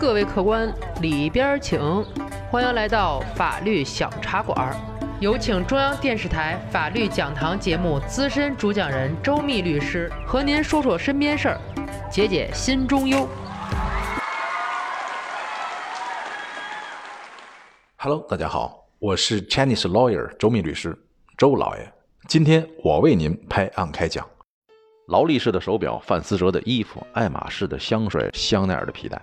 各位客官，里边请，欢迎来到法律小茶馆。有请中央电视台法律讲堂节目资深主讲人周密律师和您说说身边事儿，解解心中忧。Hello，大家好，我是 Chinese lawyer 周密律师，周老爷。今天我为您拍案开讲。劳力士的手表、范思哲的衣服、爱马仕的香水、香奈儿的皮带，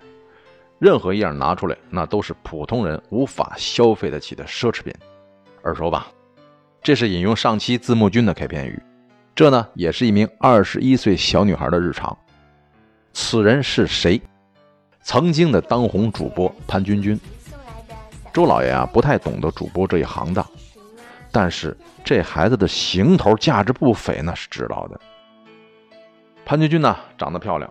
任何一样拿出来，那都是普通人无法消费得起的奢侈品。耳熟吧？这是引用上期字幕君的开篇语。这呢，也是一名二十一岁小女孩的日常。此人是谁？曾经的当红主播潘君君。周老爷啊，不太懂得主播这一行当，但是这孩子的行头价值不菲，那是知道的。潘君君呢，长得漂亮，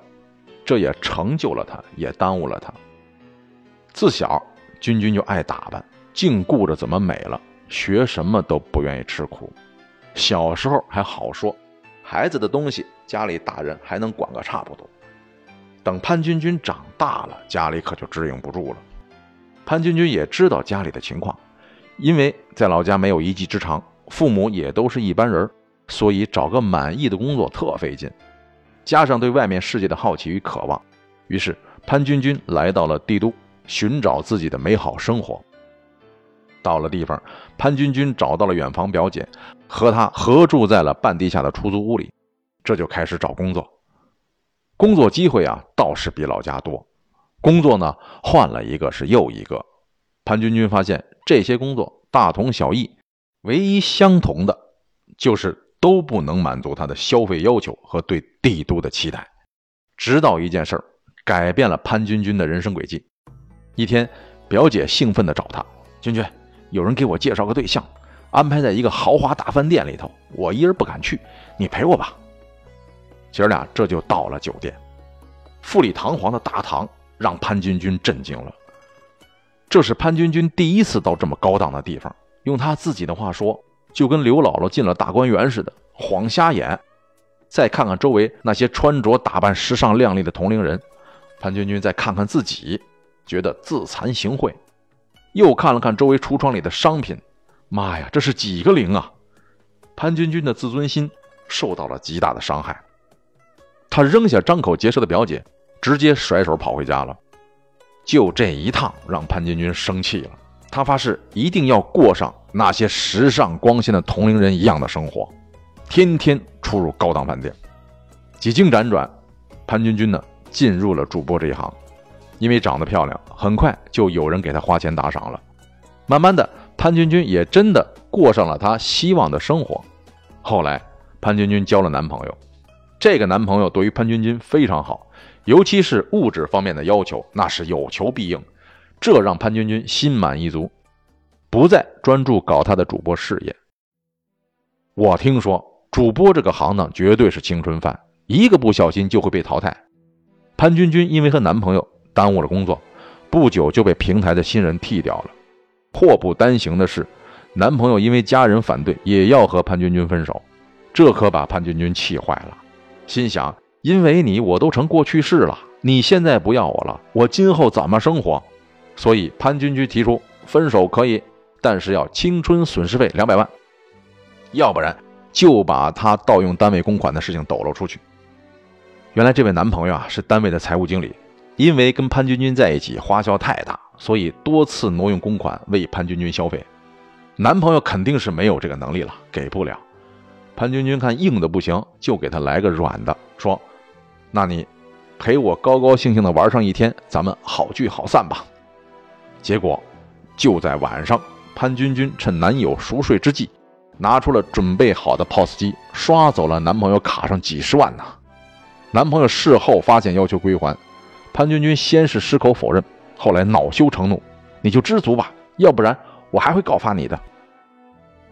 这也成就了她，也耽误了她。自小，君君就爱打扮，净顾着怎么美了，学什么都不愿意吃苦。小时候还好说，孩子的东西家里大人还能管个差不多。等潘君君长大了，家里可就支应不住了。潘君君也知道家里的情况，因为在老家没有一技之长，父母也都是一般人，所以找个满意的工作特费劲。加上对外面世界的好奇与渴望，于是潘君君来到了帝都，寻找自己的美好生活。到了地方，潘君君找到了远房表姐，和她合住在了半地下的出租屋里，这就开始找工作。工作机会啊，倒是比老家多。工作呢，换了一个是又一个。潘君君发现这些工作大同小异，唯一相同的就是都不能满足他的消费要求和对帝都的期待。直到一件事儿改变了潘君君的人生轨迹。一天，表姐兴奋地找他：“君君，有人给我介绍个对象，安排在一个豪华大饭店里头，我一人不敢去，你陪我吧。”姐儿俩这就到了酒店，富丽堂皇的大堂。让潘君君震惊了。这是潘君君第一次到这么高档的地方，用他自己的话说，就跟刘姥姥进了大观园似的，晃瞎眼。再看看周围那些穿着打扮时尚靓丽的同龄人，潘君君再看看自己，觉得自惭形秽。又看了看周围橱窗里的商品，妈呀，这是几个零啊！潘君君的自尊心受到了极大的伤害。他扔下张口结舌的表姐。直接甩手跑回家了，就这一趟让潘君君生气了。他发誓一定要过上那些时尚光鲜的同龄人一样的生活，天天出入高档饭店。几经辗转，潘君君呢进入了主播这一行。因为长得漂亮，很快就有人给她花钱打赏了。慢慢的，潘君君也真的过上了她希望的生活。后来，潘君君交了男朋友，这个男朋友对于潘君君非常好。尤其是物质方面的要求，那是有求必应，这让潘君君心满意足，不再专注搞她的主播事业。我听说主播这个行当绝对是青春饭，一个不小心就会被淘汰。潘君君因为和男朋友耽误了工作，不久就被平台的新人替掉了。祸不单行的是，男朋友因为家人反对，也要和潘君君分手，这可把潘君君气坏了，心想。因为你，我都成过去式了。你现在不要我了，我今后怎么生活？所以潘君君提出分手可以，但是要青春损失费两百万，要不然就把他盗用单位公款的事情抖露出去。原来这位男朋友啊是单位的财务经理，因为跟潘君君在一起花销太大，所以多次挪用公款为潘君君消费。男朋友肯定是没有这个能力了，给不了。潘君君看硬的不行，就给他来个软的，说。那你陪我高高兴兴的玩上一天，咱们好聚好散吧。结果就在晚上，潘君君趁男友熟睡之际，拿出了准备好的 POS 机，刷走了男朋友卡上几十万呢。男朋友事后发现要求归还，潘君君先是矢口否认，后来恼羞成怒：“你就知足吧，要不然我还会告发你的。”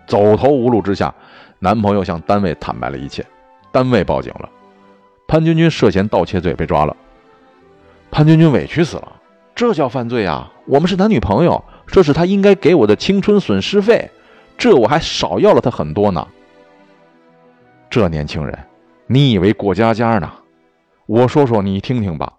走投无路之下，男朋友向单位坦白了一切，单位报警了。潘君君涉嫌盗窃罪被抓了，潘君君委屈死了，这叫犯罪啊！我们是男女朋友，这是他应该给我的青春损失费，这我还少要了他很多呢。这年轻人，你以为过家家呢？我说说你听听吧，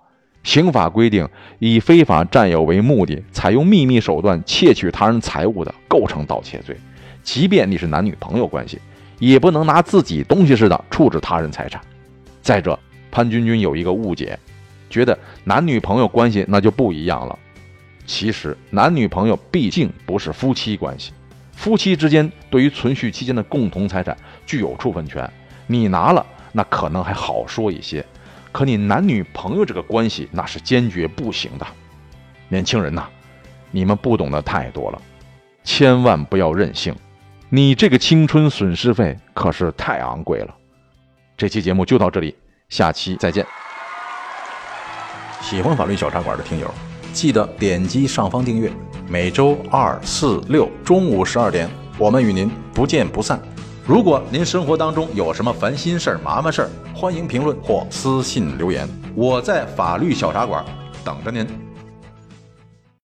刑法规定，以非法占有为目的，采用秘密手段窃取他人财物的，构成盗窃罪。即便你是男女朋友关系，也不能拿自己东西似的处置他人财产。再者，潘君君有一个误解，觉得男女朋友关系那就不一样了。其实，男女朋友毕竟不是夫妻关系，夫妻之间对于存续期间的共同财产具有处分权，你拿了那可能还好说一些。可你男女朋友这个关系，那是坚决不行的。年轻人呐，你们不懂得太多了，千万不要任性。你这个青春损失费可是太昂贵了。这期节目就到这里，下期再见。喜欢法律小茶馆的听友，记得点击上方订阅。每周二、四、六中午十二点，我们与您不见不散。如果您生活当中有什么烦心事儿、麻烦事儿，欢迎评论或私信留言，我在法律小茶馆等着您。